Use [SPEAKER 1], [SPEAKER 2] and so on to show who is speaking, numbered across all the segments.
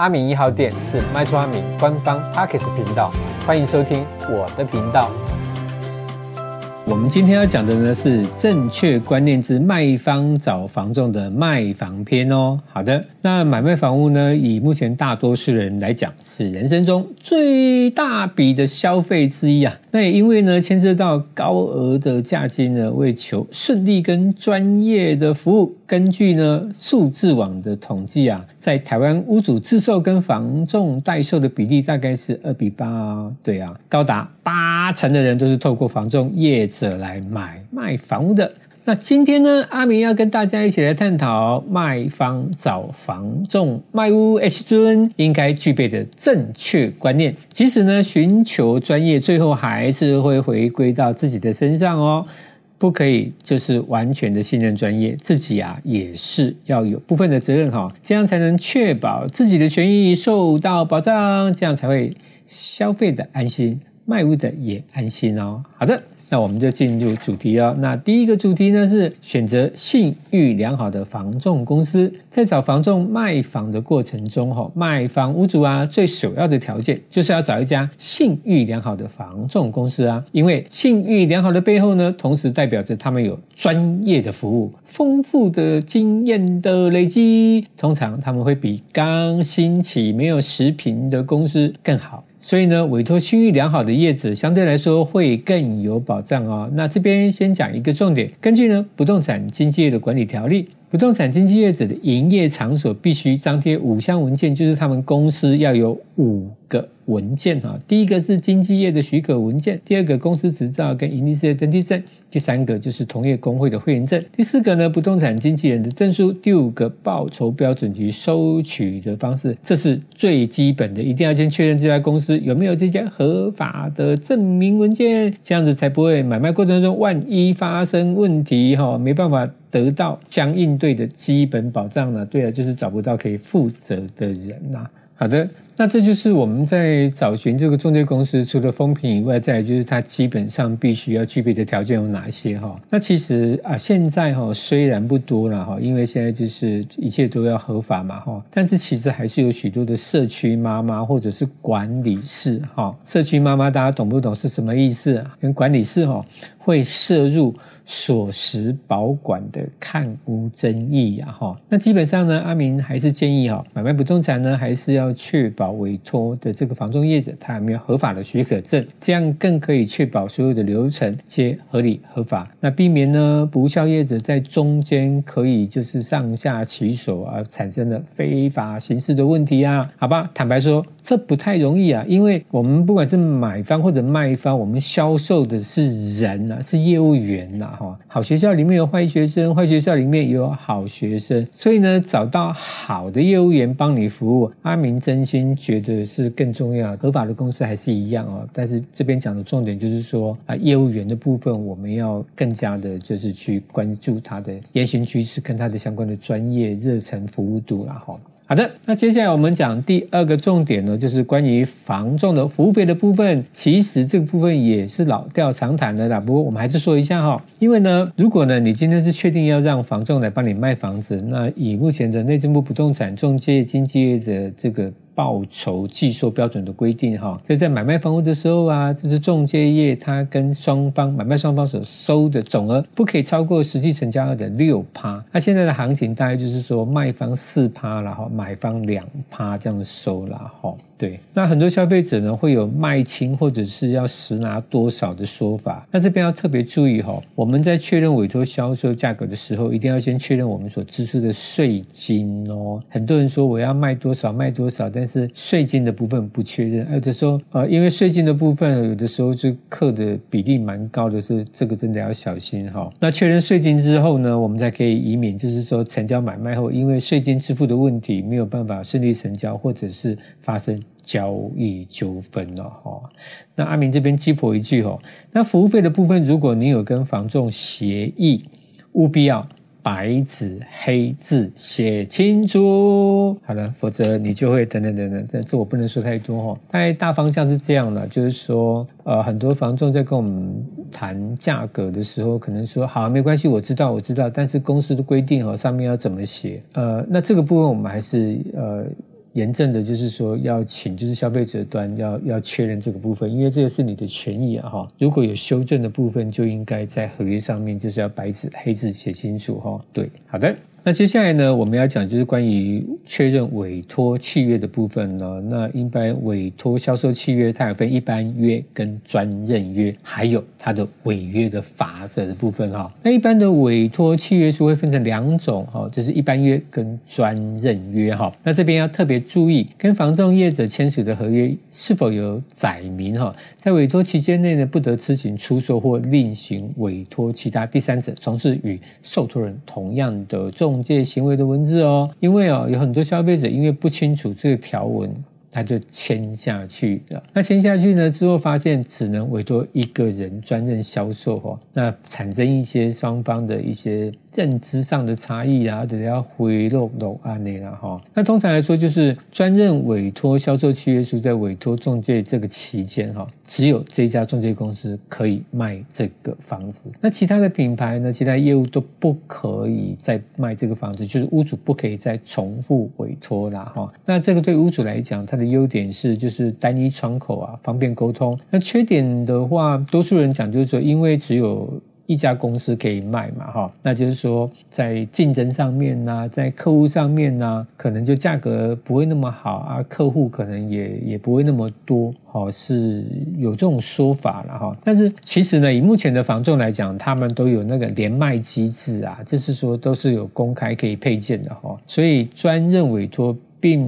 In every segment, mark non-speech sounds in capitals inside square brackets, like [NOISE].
[SPEAKER 1] 阿明一号店是麦厨阿敏官方 Podcast 频道，欢迎收听我的频道。我们今天要讲的呢是正确观念之卖方找房仲的卖房篇哦。好的，那买卖房屋呢，以目前大多数人来讲，是人生中最大笔的消费之一啊。那也因为呢，牵涉到高额的价金呢，为求顺利跟专业的服务，根据呢数字网的统计啊，在台湾屋主自售跟房仲代售的比例大概是二比八哦。对啊，高达八成的人都是透过房仲业者来买卖房屋的。那今天呢，阿明要跟大家一起来探讨卖方找房仲卖屋 H 尊应该具备的正确观念。其实呢，寻求专业，最后还是会回归到自己的身上哦。不可以就是完全的信任专业，自己啊也是要有部分的责任哈，这样才能确保自己的权益受到保障，这样才会消费的安心，卖屋的也安心哦。好的。那我们就进入主题哦。那第一个主题呢是选择信誉良好的房仲公司。在找房仲卖房的过程中，哈，卖房屋主啊，最首要的条件就是要找一家信誉良好的房仲公司啊。因为信誉良好的背后呢，同时代表着他们有专业的服务、丰富的经验的累积，通常他们会比刚兴起没有实坪的公司更好。所以呢，委托信誉良好的业者相对来说会更有保障哦。那这边先讲一个重点，根据呢不动产经纪业的管理条例，不动产经纪业者的营业场所必须张贴五项文件，就是他们公司要有五个。文件哈，第一个是经纪业的许可文件，第二个公司执照跟营利事业登记证，第三个就是同业公会的会员证，第四个呢不动产经纪人的证书，第五个报酬标准及收取的方式，这是最基本的，一定要先确认这家公司有没有这些合法的证明文件，这样子才不会买卖过程中万一发生问题哈，没办法得到相应对的基本保障呢。对了，就是找不到可以负责的人呐。好的。那这就是我们在找寻这个中介公司，除了风评以外，再来就是它基本上必须要具备的条件有哪些哈？那其实啊，现在哈虽然不多了哈，因为现在就是一切都要合法嘛哈，但是其实还是有许多的社区妈妈或者是管理室哈，社区妈妈大家懂不懂是什么意思？跟管理室哈会涉入。锁实保管的看屋争议呀，哈，那基本上呢，阿明还是建议哈，买卖不动产呢，还是要确保委托的这个房仲业者他有没有合法的许可证，这样更可以确保所有的流程皆合理合法，那避免呢不肖业者在中间可以就是上下其手而产生的非法形式的问题啊，好吧，坦白说这不太容易啊，因为我们不管是买方或者卖方，我们销售的是人呐，是业务员呐。哈好学校里面有坏学生，坏学校里面也有好学生，所以呢，找到好的业务员帮你服务，阿明真心觉得是更重要。合法的公司还是一样哦，但是这边讲的重点就是说啊，业务员的部分我们要更加的，就是去关注他的言行举止跟他的相关的专业热忱服务度啦哈。好的，那接下来我们讲第二个重点呢，就是关于房仲的服务费的部分。其实这个部分也是老调常谈的啦，不过我们还是说一下哈，因为呢，如果呢你今天是确定要让房仲来帮你卖房子，那以目前的内政部不动产中介经纪的这个。报酬计收标准的规定，哈，就是在买卖房屋的时候啊，就是中介业它跟双方买卖双方所收的总额不可以超过实际成交额的六趴。那现在的行情大概就是说，卖方四趴，然后买方两趴这样收了，哈。对，那很多消费者呢会有卖清或者是要实拿多少的说法，那这边要特别注意哈，我们在确认委托销售价格的时候，一定要先确认我们所支出的税金哦。很多人说我要卖多少卖多少，但是税金的部分不确认，或者说呃，因为税金的部分有的时候是课的比例蛮高的，是这个真的要小心哈。那确认税金之后呢，我们才可以以免就是说成交买卖后因为税金支付的问题没有办法顺利成交，或者是发生。交易纠纷了哈，那阿明这边鸡婆一句哦，那服务费的部分，如果你有跟房仲协议，务必要白纸黑字写清楚，好了，否则你就会等等等等。但是我不能说太多哈，大概大方向是这样的，就是说，呃，很多房仲在跟我们谈价格的时候，可能说好没关系，我知道我知道，但是公司的规定哦，上面要怎么写？呃，那这个部分我们还是呃。严正的，就是说要请，就是消费者端要要确认这个部分，因为这个是你的权益啊哈。如果有修正的部分，就应该在合约上面就是要白纸黑字写清楚哈。对，好的。那接下来呢，我们要讲就是关于确认委托契约的部分呢。那一般委托销售契约，它有分一般约跟专任约，还有它的违约的法则的部分哈。那一般的委托契约书会分成两种哈，就是一般约跟专任约哈。那这边要特别注意，跟房仲业者签署的合约是否有载明哈，在委托期间内呢，不得执行出售或另行委托其他第三者从事与受托人同样的这些行为的文字哦，因为哦，有很多消费者因为不清楚这个条文。他就签下去了。那签下去呢之后，发现只能委托一个人专任销售哦，那产生一些双方的一些认知上的差异啊，或者要回落落案内了哈。那通常来说，就是专任委托销售契约书在委托中介这个期间哈，只有这家中介公司可以卖这个房子。那其他的品牌呢，其他业务都不可以再卖这个房子，就是屋主不可以再重复委托啦哈。那这个对屋主来讲，他的优点是就是单一窗口啊，方便沟通。那缺点的话，多数人讲就是说，因为只有一家公司可以卖嘛，哈，那就是说在竞争上面呐，在客户上面呐，可能就价格不会那么好啊，客户可能也也不会那么多，哈，是有这种说法了哈。但是其实呢，以目前的房仲来讲，他们都有那个联卖机制啊，就是说都是有公开可以配件的哈，所以专任委托。并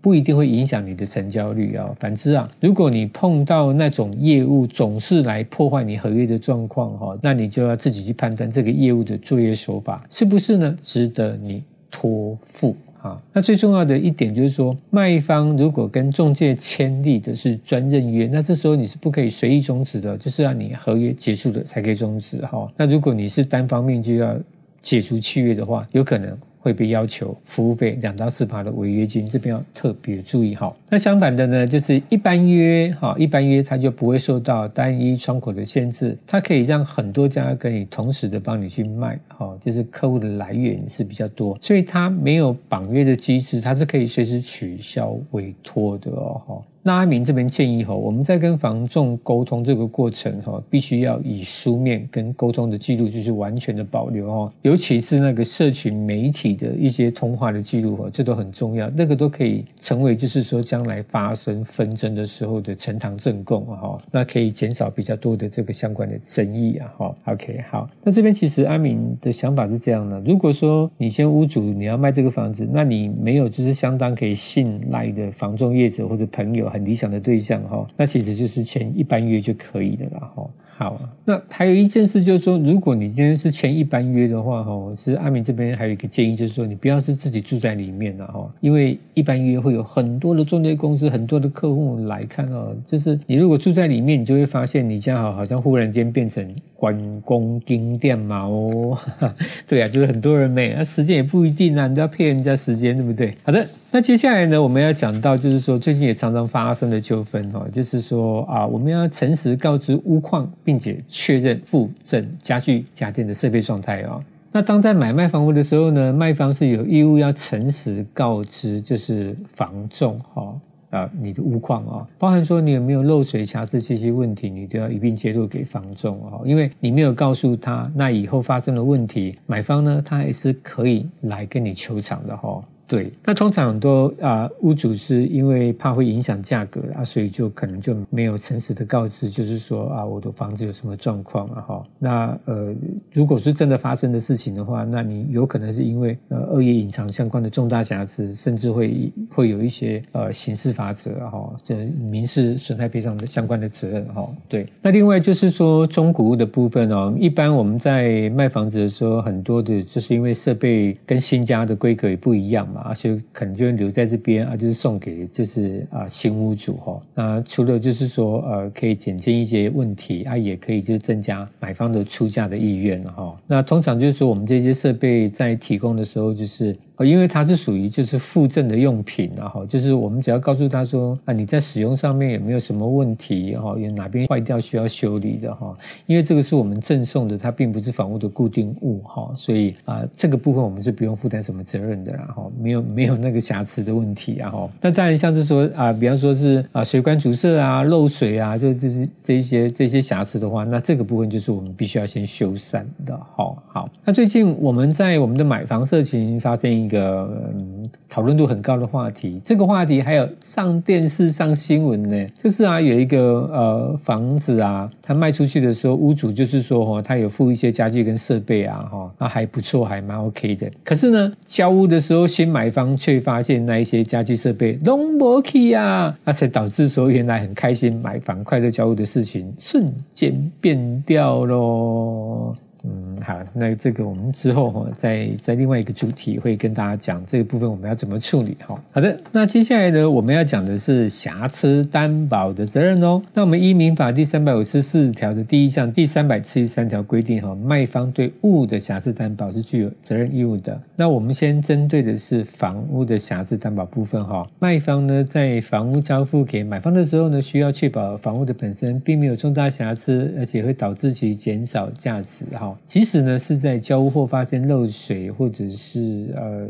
[SPEAKER 1] 不一定会影响你的成交率啊。反之啊，如果你碰到那种业务总是来破坏你合约的状况哈，那你就要自己去判断这个业务的作业手法是不是呢值得你托付啊。那最重要的一点就是说，卖方如果跟中介签立的是专任约，那这时候你是不可以随意终止的，就是要你合约结束了才可以终止哈。那如果你是单方面就要解除契约的话，有可能。会被要求服务费两到四趴的违约金，这边要特别注意哈。那相反的呢，就是一般约哈，一般约它就不会受到单一窗口的限制，它可以让很多家跟你同时的帮你去卖哈，就是客户的来源是比较多，所以它没有绑约的机制，它是可以随时取消委托的哦。那阿明这边建议哈，我们在跟房仲沟通这个过程哈，必须要以书面跟沟通的记录就是完全的保留哈，尤其是那个社群媒体的一些通话的记录哈，这都很重要，那个都可以成为就是说将来发生纷争的时候的呈堂证供哈，那可以减少比较多的这个相关的争议啊哈。OK，好，那这边其实阿明的想法是这样的，如果说你先屋主你要卖这个房子，那你没有就是相当可以信赖的房仲业者或者朋友。很理想的对象哈，那其实就是签一般约就可以的了哈。好，那还有一件事就是说，如果你今天是签一般约的话哈，其实阿明这边还有一个建议，就是说你不要是自己住在里面了哈，因为一般约会有很多的中介公司、很多的客户来看哦，就是你如果住在里面，你就会发现你家好好像忽然间变成关公丁店嘛哦，[LAUGHS] 对啊，就是很多人没，那时间也不一定啊，你都要骗人家时间，对不对？好的。那接下来呢，我们要讲到就是说，最近也常常发生的纠纷哈，就是说啊，我们要诚实告知屋况，并且确认附赠家具家电的设备状态哦。那当在买卖房屋的时候呢，卖方是有义务要诚实告知，就是房仲哈啊，你的屋况啊，包含说你有没有漏水瑕疵这些问题，你都要一并揭露给房仲哦，因为你没有告诉他，那以后发生了问题，买方呢，他也是可以来跟你求偿的哈。对，那通常很多啊屋主是因为怕会影响价格啊，所以就可能就没有诚实的告知，就是说啊我的房子有什么状况啊哈。那呃如果是真的发生的事情的话，那你有可能是因为恶意隐藏相关的重大瑕疵，甚至会会有一些呃刑事法则哈，这民事损害赔偿的相关的责任哈。对，那另外就是说中古屋的部分哦，一般我们在卖房子的时候，很多的就是因为设备跟新家的规格也不一样嘛。啊，所以可能就会留在这边啊，就是送给就是啊新屋主哈。那除了就是说呃可以减轻一些问题啊，也可以就是增加买方的出价的意愿哈。那通常就是说我们这些设备在提供的时候，就是因为它是属于就是附赠的用品啊，哈，就是我们只要告诉他说啊，你在使用上面有没有什么问题哈，有哪边坏掉需要修理的哈，因为这个是我们赠送的，它并不是房屋的固定物哈，所以啊，这个部分我们是不用负担什么责任的啦哈，没有没有那个瑕疵的问题啊哈。那当然像是说啊，比方说是啊水管阻塞啊、漏水啊，就就是这些这些瑕疵的话，那这个部分就是我们必须要先修缮的。好，好，那最近我们在我们的买房社群发生一个嗯讨论度很高的话题，这个话题还有上电视上新闻呢，就是啊有一个呃房子啊，他卖出去的时候，屋主就是说哈，他有付一些家具跟设备啊哈，那还不错，还蛮 OK 的。可是呢，交屋的时候新买方却发现那一些家具设备都没去啊，那才导致说原来很开心买房快乐交屋的事情瞬间变掉喽。嗯，好，那这个我们之后哈，在在另外一个主题会跟大家讲这个部分我们要怎么处理哈。好的，那接下来呢，我们要讲的是瑕疵担保的责任哦。那我们依民法第三百五十四条的第一项第三百七十三条规定哈，卖方对物的瑕疵担保是具有责任义务的。那我们先针对的是房屋的瑕疵担保部分哈，卖方呢在房屋交付给买方的时候呢，需要确保房屋的本身并没有重大瑕疵，而且会导致其减少价值哈。即使呢是在交屋后发现漏水，或者是呃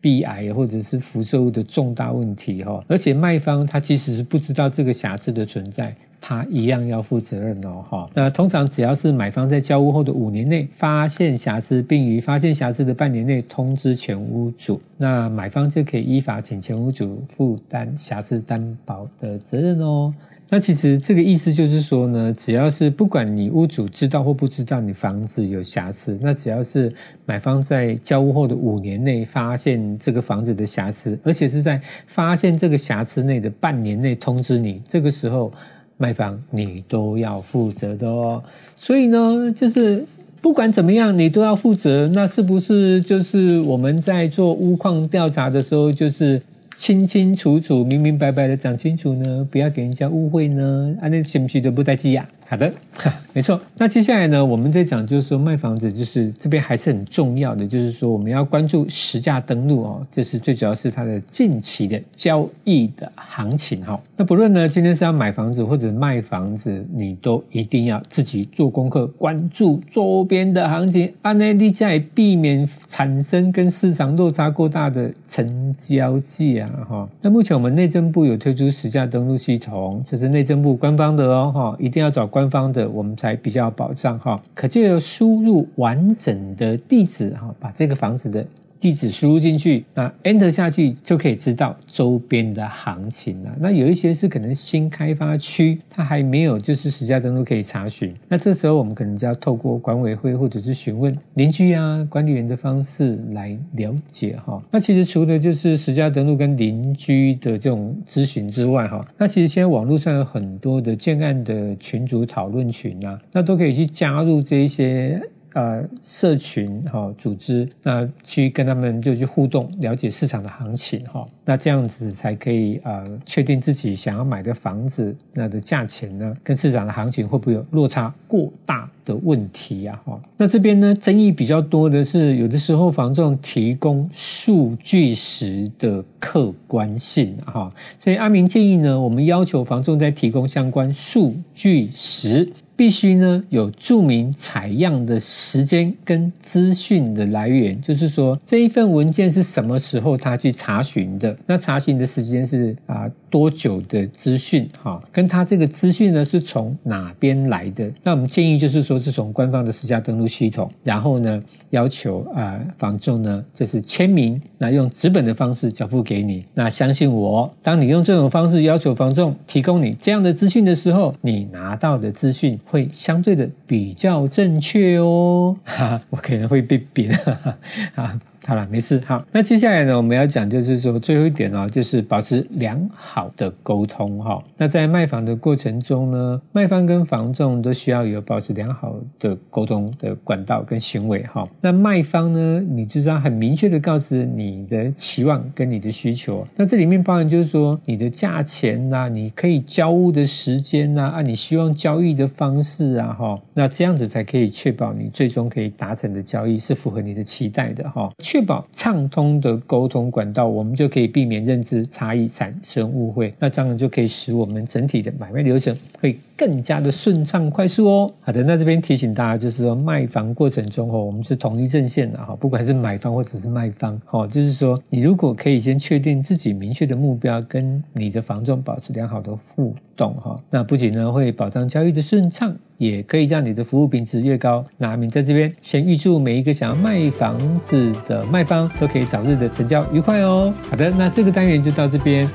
[SPEAKER 1] 壁癌，或者是辐射物的重大问题哈，而且卖方他即使是不知道这个瑕疵的存在，他一样要负责任哦哈。那通常只要是买方在交屋后的五年内发现瑕疵，并于发现瑕疵的半年内通知前屋主，那买方就可以依法请前屋主负担瑕疵担保的责任哦。那其实这个意思就是说呢，只要是不管你屋主知道或不知道你房子有瑕疵，那只要是买方在交屋后的五年内发现这个房子的瑕疵，而且是在发现这个瑕疵内的半年内通知你，这个时候卖方你都要负责的哦。所以呢，就是不管怎么样，你都要负责。那是不是就是我们在做屋况调查的时候，就是？清清楚楚、明明白白的讲清楚呢，不要给人家误会呢。啊，那信不信都不带记呀。好的，哈 [LAUGHS] 没错。那接下来呢，我们在讲就是说卖房子，就是这边还是很重要的，就是说我们要关注实价登录哦，这是最主要是它的近期的交易的行情哈。那不论呢，今天是要买房子或者卖房子，你都一定要自己做功课，关注周边的行情，按呢，你才避免产生跟市场落差过大的成交价哈。那目前我们内政部有推出实价登录系统，这是内政部官方的哦哈，一定要找官。方的我们才比较保障哈，可就要输入完整的地址哈，把这个房子的。地址输入进去，那 Enter 下去就可以知道周边的行情了。那有一些是可能新开发区，它还没有就是实价登录可以查询。那这时候我们可能就要透过管委会或者是询问邻居啊、管理员的方式来了解哈。那其实除了就是实价登录跟邻居的这种咨询之外哈，那其实现在网络上有很多的建案的群组讨论群啊，那都可以去加入这一些。呃，社群哈、哦、组织，那去跟他们就去互动，了解市场的行情哈、那这样子才可以呃确定自己想要买的房子那的价钱呢，跟市场的行情会不会有落差过大的问题呀、啊、哈、那这边呢，争议比较多的是，有的时候房仲提供数据时的客观性哈、所以阿明建议呢，我们要求房仲在提供相关数据时。必须呢有注明采样的时间跟资讯的来源，就是说这一份文件是什么时候他去查询的，那查询的时间是啊多久的资讯哈，跟他这个资讯呢是从哪边来的？那我们建议就是说是从官方的实价登录系统，然后呢要求啊房仲呢就是签名，那用纸本的方式交付给你。那相信我，当你用这种方式要求房仲提供你这样的资讯的时候，你拿到的资讯。会相对的比较正确哦，哈，我可能会被贬，哈哈，啊。好了，没事。好，那接下来呢，我们要讲就是说最后一点哦，就是保持良好的沟通哈。那在卖房的过程中呢，卖方跟房仲都需要有保持良好的沟通的管道跟行为哈。那卖方呢，你就是要很明确的告知你的期望跟你的需求。那这里面包含就是说你的价钱呐，你可以交屋的时间呐，啊，你希望交易的方式啊，哈，那这样子才可以确保你最终可以达成的交易是符合你的期待的哈。确保畅通的沟通管道，我们就可以避免认知差异产生误会。那这样就可以使我们整体的买卖流程会更加的顺畅快速哦。好的，那这边提醒大家，就是说卖房过程中哦，我们是同一阵线的哈，不管是买方或者是卖方，哦，就是说你如果可以先确定自己明确的目标，跟你的房仲保持良好的互动哈，那不仅呢会保障交易的顺畅。也可以让你的服务品质越高。那阿明在这边先预祝每一个想要卖房子的卖方都可以早日的成交愉快哦。好的，那这个单元就到这边。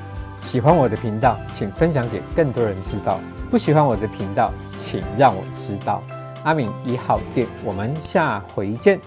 [SPEAKER 1] 喜欢我的频道，请分享给更多人知道；不喜欢我的频道，请让我知道。阿敏一号店，我们下回见。